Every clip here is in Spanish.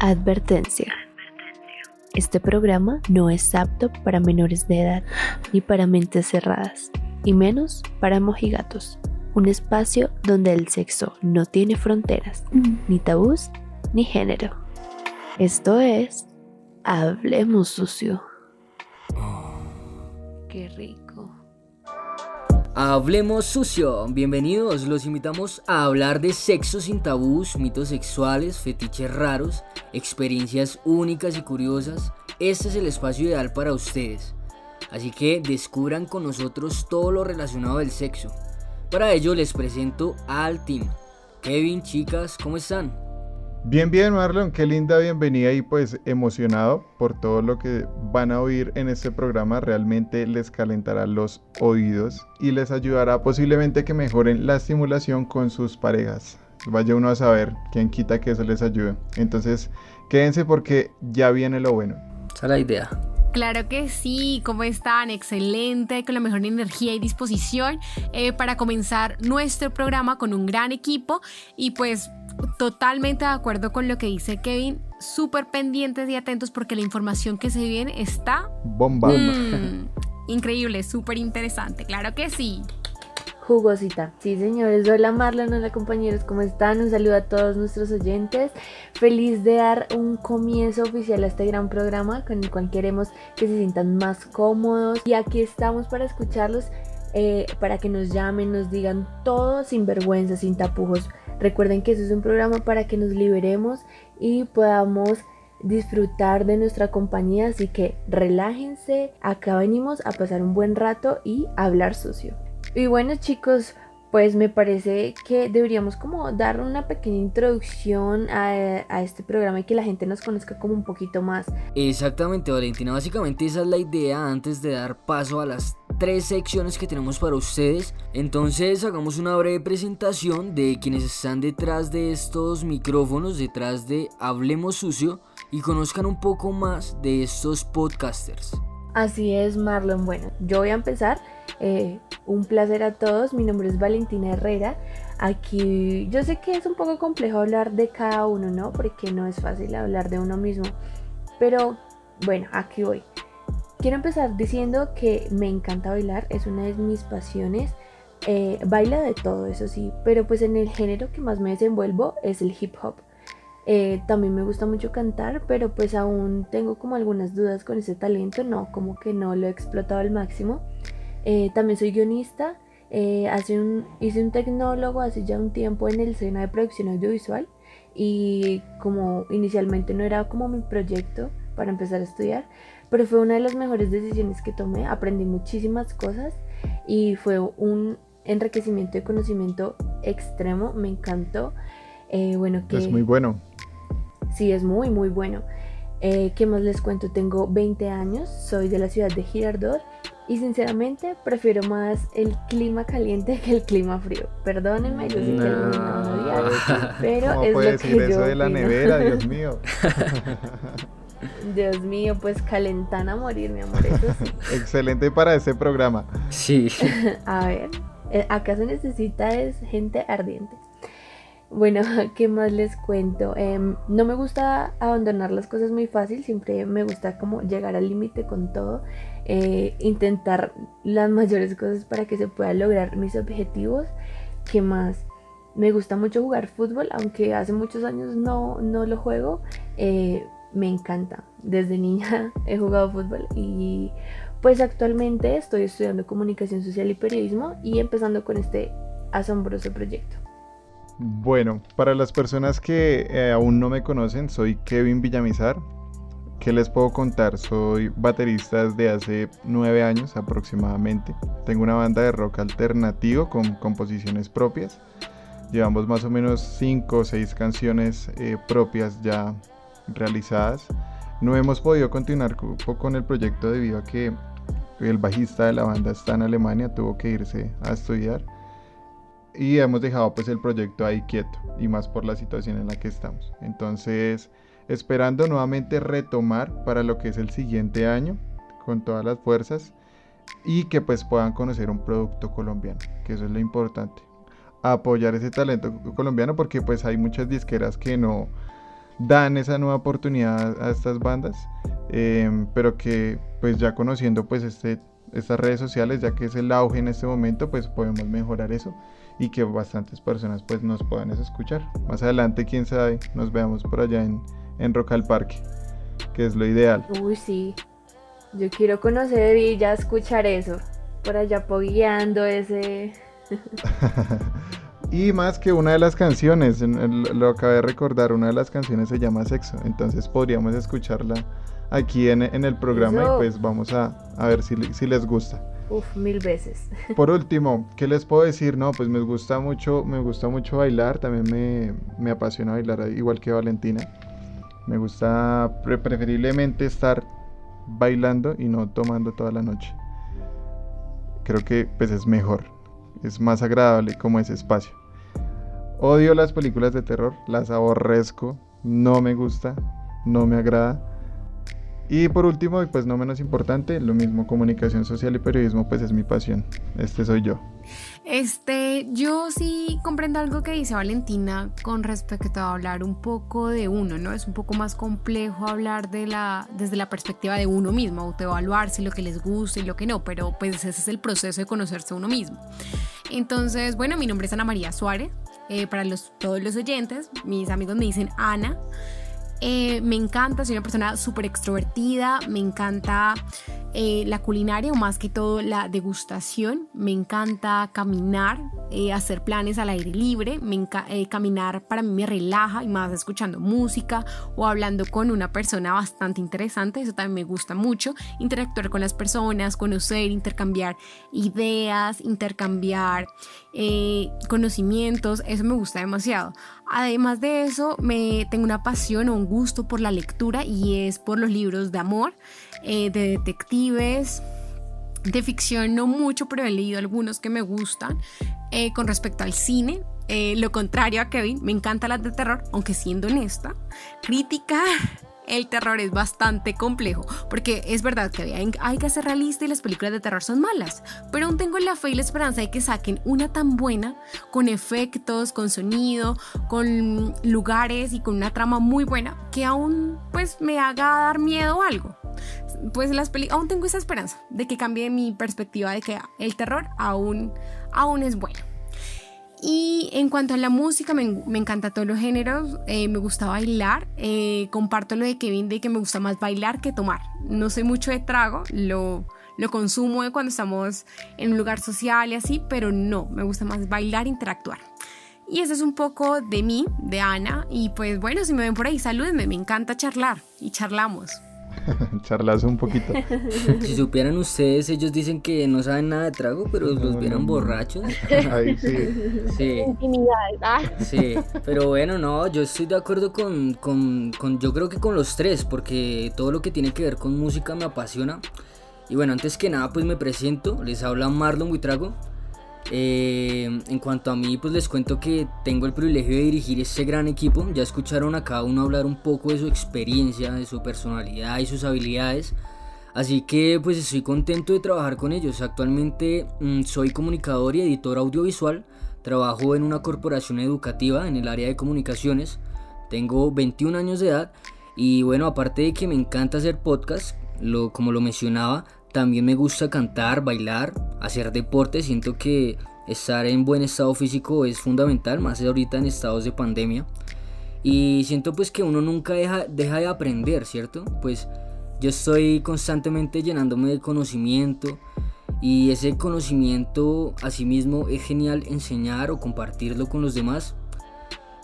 Advertencia. Este programa no es apto para menores de edad ni para mentes cerradas, y menos para mojigatos. Un espacio donde el sexo no tiene fronteras, ni tabús, ni género. Esto es Hablemos sucio. Qué rico. Hablemos sucio, bienvenidos, los invitamos a hablar de sexo sin tabús, mitos sexuales, fetiches raros, experiencias únicas y curiosas. Este es el espacio ideal para ustedes, así que descubran con nosotros todo lo relacionado del sexo. Para ello les presento al team. Kevin, chicas, ¿cómo están? Bien, bien, Marlon, qué linda bienvenida y pues emocionado por todo lo que van a oír en este programa. Realmente les calentará los oídos y les ayudará posiblemente que mejoren la estimulación con sus parejas. Vaya uno a saber quién quita que eso les ayude. Entonces, quédense porque ya viene lo bueno. Esa es la idea. Claro que sí, ¿cómo están? Excelente, con la mejor energía y disposición eh, para comenzar nuestro programa con un gran equipo y pues totalmente de acuerdo con lo que dice Kevin, súper pendientes y atentos porque la información que se viene está... Bomba. Mm, increíble, súper interesante, claro que sí. Jugosita. Sí, señores. Hola Marlon, hola compañeros, ¿cómo están? Un saludo a todos nuestros oyentes. Feliz de dar un comienzo oficial a este gran programa con el cual queremos que se sientan más cómodos. Y aquí estamos para escucharlos, eh, para que nos llamen, nos digan todo sin vergüenza, sin tapujos. Recuerden que este es un programa para que nos liberemos y podamos disfrutar de nuestra compañía, así que relájense, acá venimos a pasar un buen rato y hablar sucio. Y bueno chicos, pues me parece que deberíamos como dar una pequeña introducción a, a, este programa y que la gente nos conozca como un poquito más. Exactamente Valentina, básicamente esa es la idea antes de dar paso a las tres secciones que tenemos para ustedes. Entonces hagamos una breve presentación de quienes están detrás de estos micrófonos, detrás de Hablemos Sucio y conozcan un poco más de estos podcasters. Así es, Marlon. Bueno, yo voy a empezar. Eh, un placer a todos. Mi nombre es Valentina Herrera. Aquí yo sé que es un poco complejo hablar de cada uno, ¿no? Porque no es fácil hablar de uno mismo. Pero bueno, aquí voy. Quiero empezar diciendo que me encanta bailar, es una de mis pasiones. Eh, baila de todo, eso sí, pero pues en el género que más me desenvuelvo es el hip hop. Eh, también me gusta mucho cantar, pero pues aún tengo como algunas dudas con ese talento, no, como que no lo he explotado al máximo. Eh, también soy guionista, hace un, hice un tecnólogo hace ya un tiempo en el SENA de producción audiovisual y como inicialmente no era como mi proyecto para empezar a estudiar, pero fue una de las mejores decisiones que tomé, aprendí muchísimas cosas y fue un enriquecimiento de conocimiento extremo, me encantó. Eh, bueno, que... Es muy bueno. Sí, es muy, muy bueno. Eh, ¿Qué más les cuento? Tengo 20 años, soy de la ciudad de Girardot y sinceramente prefiero más el clima caliente que el clima frío. Perdónenme, yo sé que no. no pero ¿Cómo es puede lo decir eso de la nevera, Dios mío? Dios mío, pues calentan a morir, mi amor. Eso sí. Excelente para este programa. Sí. a ver, eh, acá se necesita es gente ardiente. Bueno, ¿qué más les cuento? Em, no me gusta abandonar las cosas muy fácil, siempre me gusta como llegar al límite con todo, eh, intentar las mayores cosas para que se puedan lograr mis objetivos. ¿Qué más? Me gusta mucho jugar fútbol, aunque hace muchos años no, no lo juego. Eh, me encanta. Desde niña he jugado fútbol y pues actualmente estoy estudiando comunicación social y periodismo y empezando con este asombroso proyecto. Bueno, para las personas que eh, aún no me conocen, soy Kevin Villamizar. ¿Qué les puedo contar? Soy baterista desde hace nueve años aproximadamente. Tengo una banda de rock alternativo con composiciones propias. Llevamos más o menos cinco o seis canciones eh, propias ya realizadas. No hemos podido continuar con el proyecto debido a que el bajista de la banda está en Alemania, tuvo que irse a estudiar y hemos dejado pues el proyecto ahí quieto y más por la situación en la que estamos. Entonces, esperando nuevamente retomar para lo que es el siguiente año con todas las fuerzas y que pues puedan conocer un producto colombiano, que eso es lo importante. Apoyar ese talento colombiano porque pues hay muchas disqueras que no dan esa nueva oportunidad a estas bandas, em, pero que pues ya conociendo pues este, estas redes sociales, ya que es el auge en este momento, pues podemos mejorar eso y que bastantes personas pues nos puedan escuchar. Más adelante, quién sabe, nos veamos por allá en, en Rock al Parque, que es lo ideal. Uy, sí. Yo quiero conocer y ya escuchar eso. Por allá pogueando ese... y más que una de las canciones, lo acabé de recordar, una de las canciones se llama Sexo, entonces podríamos escucharla aquí en, el programa y pues vamos a, ver si, si les gusta. Uf, mil veces. Por último, ¿qué les puedo decir? No, pues me gusta mucho, me gusta mucho bailar, también me, me apasiona bailar igual que Valentina. Me gusta preferiblemente estar bailando y no tomando toda la noche. Creo que pues es mejor, es más agradable como ese espacio. Odio las películas de terror, las aborrezco, no me gusta, no me agrada. Y por último, y pues no menos importante, lo mismo comunicación social y periodismo, pues es mi pasión. Este soy yo. Este, yo sí comprendo algo que dice Valentina con respecto a hablar un poco de uno, ¿no? Es un poco más complejo hablar de la, desde la perspectiva de uno mismo, autoevaluarse lo que les gusta y lo que no, pero pues ese es el proceso de conocerse uno mismo. Entonces, bueno, mi nombre es Ana María Suárez. Eh, para los, todos los oyentes, mis amigos me dicen Ana. Eh, me encanta, soy una persona súper extrovertida, me encanta eh, la culinaria o más que todo la degustación, me encanta caminar, eh, hacer planes al aire libre, me caminar para mí me relaja y más escuchando música o hablando con una persona bastante interesante, eso también me gusta mucho, interactuar con las personas, conocer, intercambiar ideas, intercambiar conocimientos, eso me gusta demasiado. Además de eso, me tengo una pasión o un gusto por la lectura y es por los libros de amor, eh, de detectives, de ficción no mucho, pero he leído algunos que me gustan. Eh, con respecto al cine, eh, lo contrario a Kevin, me encanta las de terror, aunque siendo honesta, crítica el terror es bastante complejo, porque es verdad que hay, que ser realista y las películas de terror son malas, pero aún tengo la fe y la esperanza de que saquen una tan buena, con efectos, con sonido, con lugares y con una trama muy buena, que aún pues me haga dar miedo o algo. Pues las aún tengo esa esperanza de que cambie mi perspectiva de que el terror aún, aún es bueno. Y en cuanto a la música, me, encanta todos los géneros, eh, me gusta bailar, eh, comparto lo de Kevin de que me gusta más bailar que tomar. No soy mucho de trago, lo, lo consumo cuando estamos en un lugar social y así, pero no, me gusta más bailar, interactuar. Y eso es un poco de mí, de Ana, y pues bueno, si me ven por ahí, salúdenme, me encanta charlar y charlamos. Charlas un poquito. Si supieran ustedes, ellos dicen que no saben nada de trago, pero los vieran borrachos. Ahí sí. Sí. Ah. Sí, pero bueno, no, yo estoy de acuerdo con, con, con, yo creo que con los tres, porque todo lo que tiene que ver con música me apasiona. Y bueno, antes que nada, pues me presento, les habla Marlon Buitrago. Eh, en cuanto a mí, pues les cuento que tengo el privilegio de dirigir este gran equipo. Ya escucharon a cada uno hablar un poco de su experiencia, de su personalidad y sus habilidades. Así que pues estoy contento de trabajar con ellos. Actualmente mm, soy comunicador y editor audiovisual. Trabajo en una corporación educativa en el área de comunicaciones. Tengo 21 años de edad y bueno, aparte de que me encanta hacer podcast, lo, como lo mencionaba, también me gusta cantar, bailar, hacer deporte. Siento que estar en buen estado físico es fundamental, más ahorita en estados de pandemia. Y siento pues que uno nunca deja, deja de aprender, ¿cierto? Pues yo estoy constantemente llenándome de conocimiento y ese conocimiento asimismo es genial enseñar o compartirlo con los demás.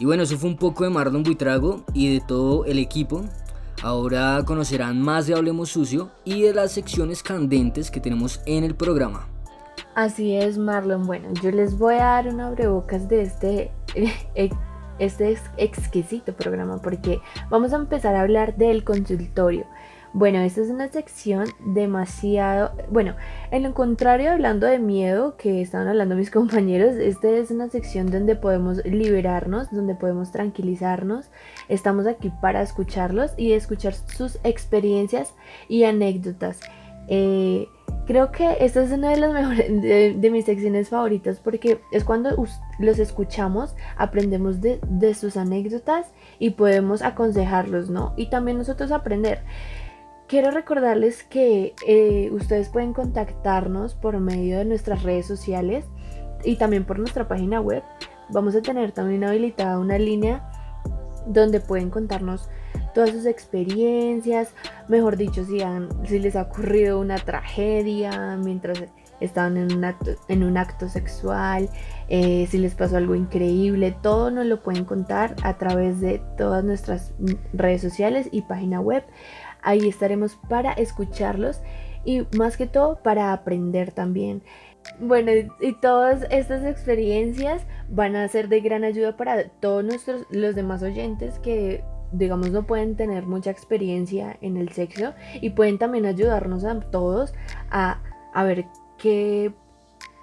Y bueno, eso fue un poco de Marlon Buitrago y de todo el equipo. Ahora conocerán más de Hablemos Sucio y de las secciones candentes que tenemos en el programa. Así es, Marlon. Bueno, yo les voy a dar una abrebocas de este, este exquisito programa porque vamos a empezar a hablar del consultorio. Bueno, esta es una sección demasiado... Bueno, en lo contrario, hablando de miedo, que estaban hablando mis compañeros, esta es una sección donde podemos liberarnos, donde podemos tranquilizarnos. Estamos aquí para escucharlos y escuchar sus experiencias y anécdotas. Eh, creo que esta es una de las mejores de, mis secciones favoritas porque es cuando los escuchamos, aprendemos de, sus anécdotas y podemos aconsejarlos, ¿no? Y también nosotros aprender. Quiero recordarles que eh, ustedes pueden contactarnos por medio de nuestras redes sociales y también por nuestra página web. Vamos a tener también habilitada una línea donde pueden contarnos todas sus experiencias, mejor dicho, si, les ha ocurrido una tragedia mientras estaban en un acto, en un acto sexual, eh, si les pasó algo increíble, todo nos lo pueden contar a través de todas nuestras redes sociales y página web. Ahí estaremos para escucharlos y más que todo para aprender también. Bueno, y todas estas experiencias van a ser de gran ayuda para todos nuestros los demás oyentes que digamos no pueden tener mucha experiencia en el sexo y pueden también ayudarnos a todos a, a ver qué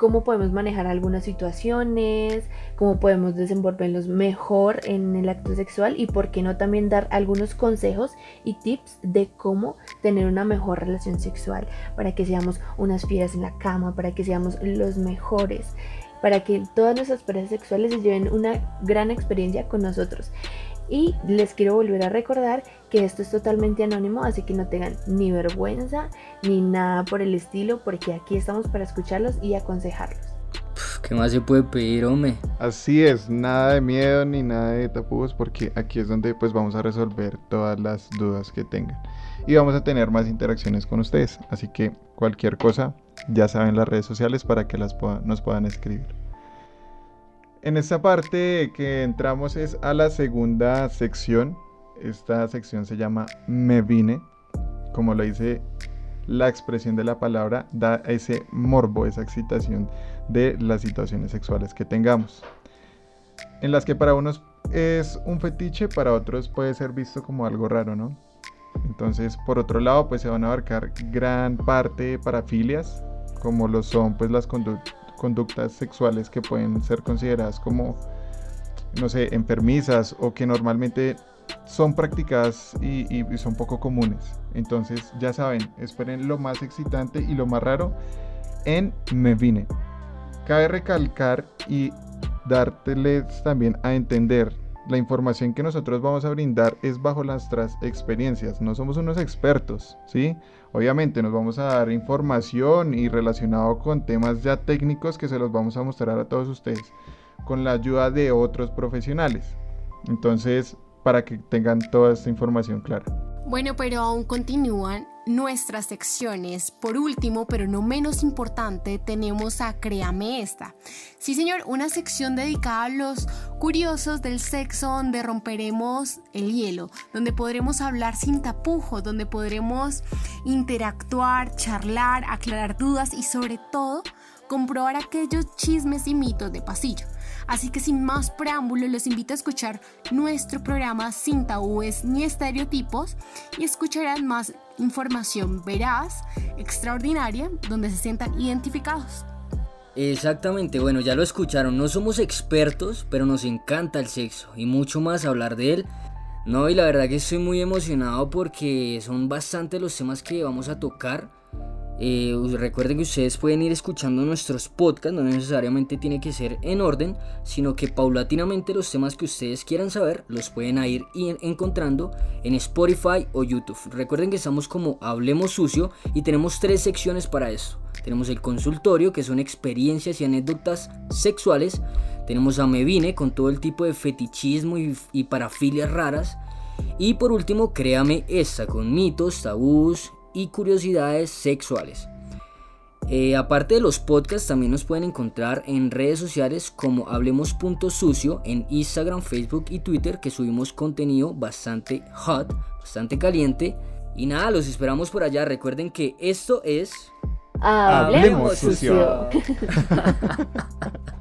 cómo podemos manejar algunas situaciones, cómo podemos desenvolvernos mejor en el acto sexual y por qué no también dar algunos consejos y tips de cómo tener una mejor relación sexual para que seamos unas fieras en la cama, para que seamos los mejores, para que todas nuestras parejas sexuales se lleven una gran experiencia con nosotros. Y les quiero volver a recordar que esto es totalmente anónimo, así que no tengan ni vergüenza ni nada por el estilo, porque aquí estamos para escucharlos y aconsejarlos. ¿Qué más se puede pedir, hombre? Así es, nada de miedo ni nada de tapujos, porque aquí es donde pues vamos a resolver todas las dudas que tengan. Y vamos a tener más interacciones con ustedes, así que cualquier cosa ya saben las redes sociales para que las nos puedan escribir. En esta parte que entramos es a la segunda sección. Esta sección se llama Me vine. Como lo dice la expresión de la palabra, da ese morbo, esa excitación de las situaciones sexuales que tengamos. En las que para unos es un fetiche, para otros puede ser visto como algo raro, ¿no? Entonces, por otro lado, pues se van a abarcar gran parte de parafilias, como lo son pues las conductas conductas sexuales que pueden ser consideradas como, no sé, enfermizas o que normalmente son practicadas y, son poco comunes. Entonces, ya saben, esperen lo más excitante y lo más raro en Me Vine. Cabe recalcar y dárteles también a entender la información que nosotros vamos a brindar es bajo nuestras experiencias, no somos unos expertos, ¿sí? Obviamente nos vamos a dar información y relacionado con temas ya técnicos que se los vamos a mostrar a todos ustedes con la ayuda de otros profesionales. Entonces, para que tengan toda esta información clara. Bueno, pero aún continúan nuestras secciones. Por último, pero no menos importante, tenemos a Créame esta. Sí, señor, una sección dedicada a los curiosos del sexo donde romperemos el hielo, donde podremos hablar sin tapujos, donde podremos interactuar, charlar, aclarar dudas y sobre todo comprobar aquellos chismes y mitos de pasillo. Así que sin más preámbulos los invito a escuchar nuestro programa sin tabúes ni estereotipos y escucharán más información veraz, extraordinaria, donde se sientan identificados. Exactamente, bueno, ya lo escucharon, no somos expertos, pero nos encanta el sexo y mucho más hablar de él. No, y la verdad que estoy muy emocionado porque son bastante los temas que vamos a tocar eh, recuerden que ustedes pueden ir escuchando nuestros podcasts, no necesariamente tiene que ser en orden, sino que paulatinamente los temas que ustedes quieran saber los pueden ir encontrando en Spotify o YouTube. Recuerden que estamos como Hablemos Sucio y tenemos tres secciones para eso. Tenemos el consultorio, que son experiencias y anécdotas sexuales. Tenemos a Mevine con todo el tipo de fetichismo y, y parafilias raras. Y por último, créame esta con mitos, tabús y curiosidades sexuales. Eh, aparte de los podcasts, también nos pueden encontrar en redes sociales como Hablemos.sucio en Instagram, Facebook y Twitter, que subimos contenido bastante hot, bastante caliente. Y nada, los esperamos por allá. Recuerden que esto es. Hablemos, sucio.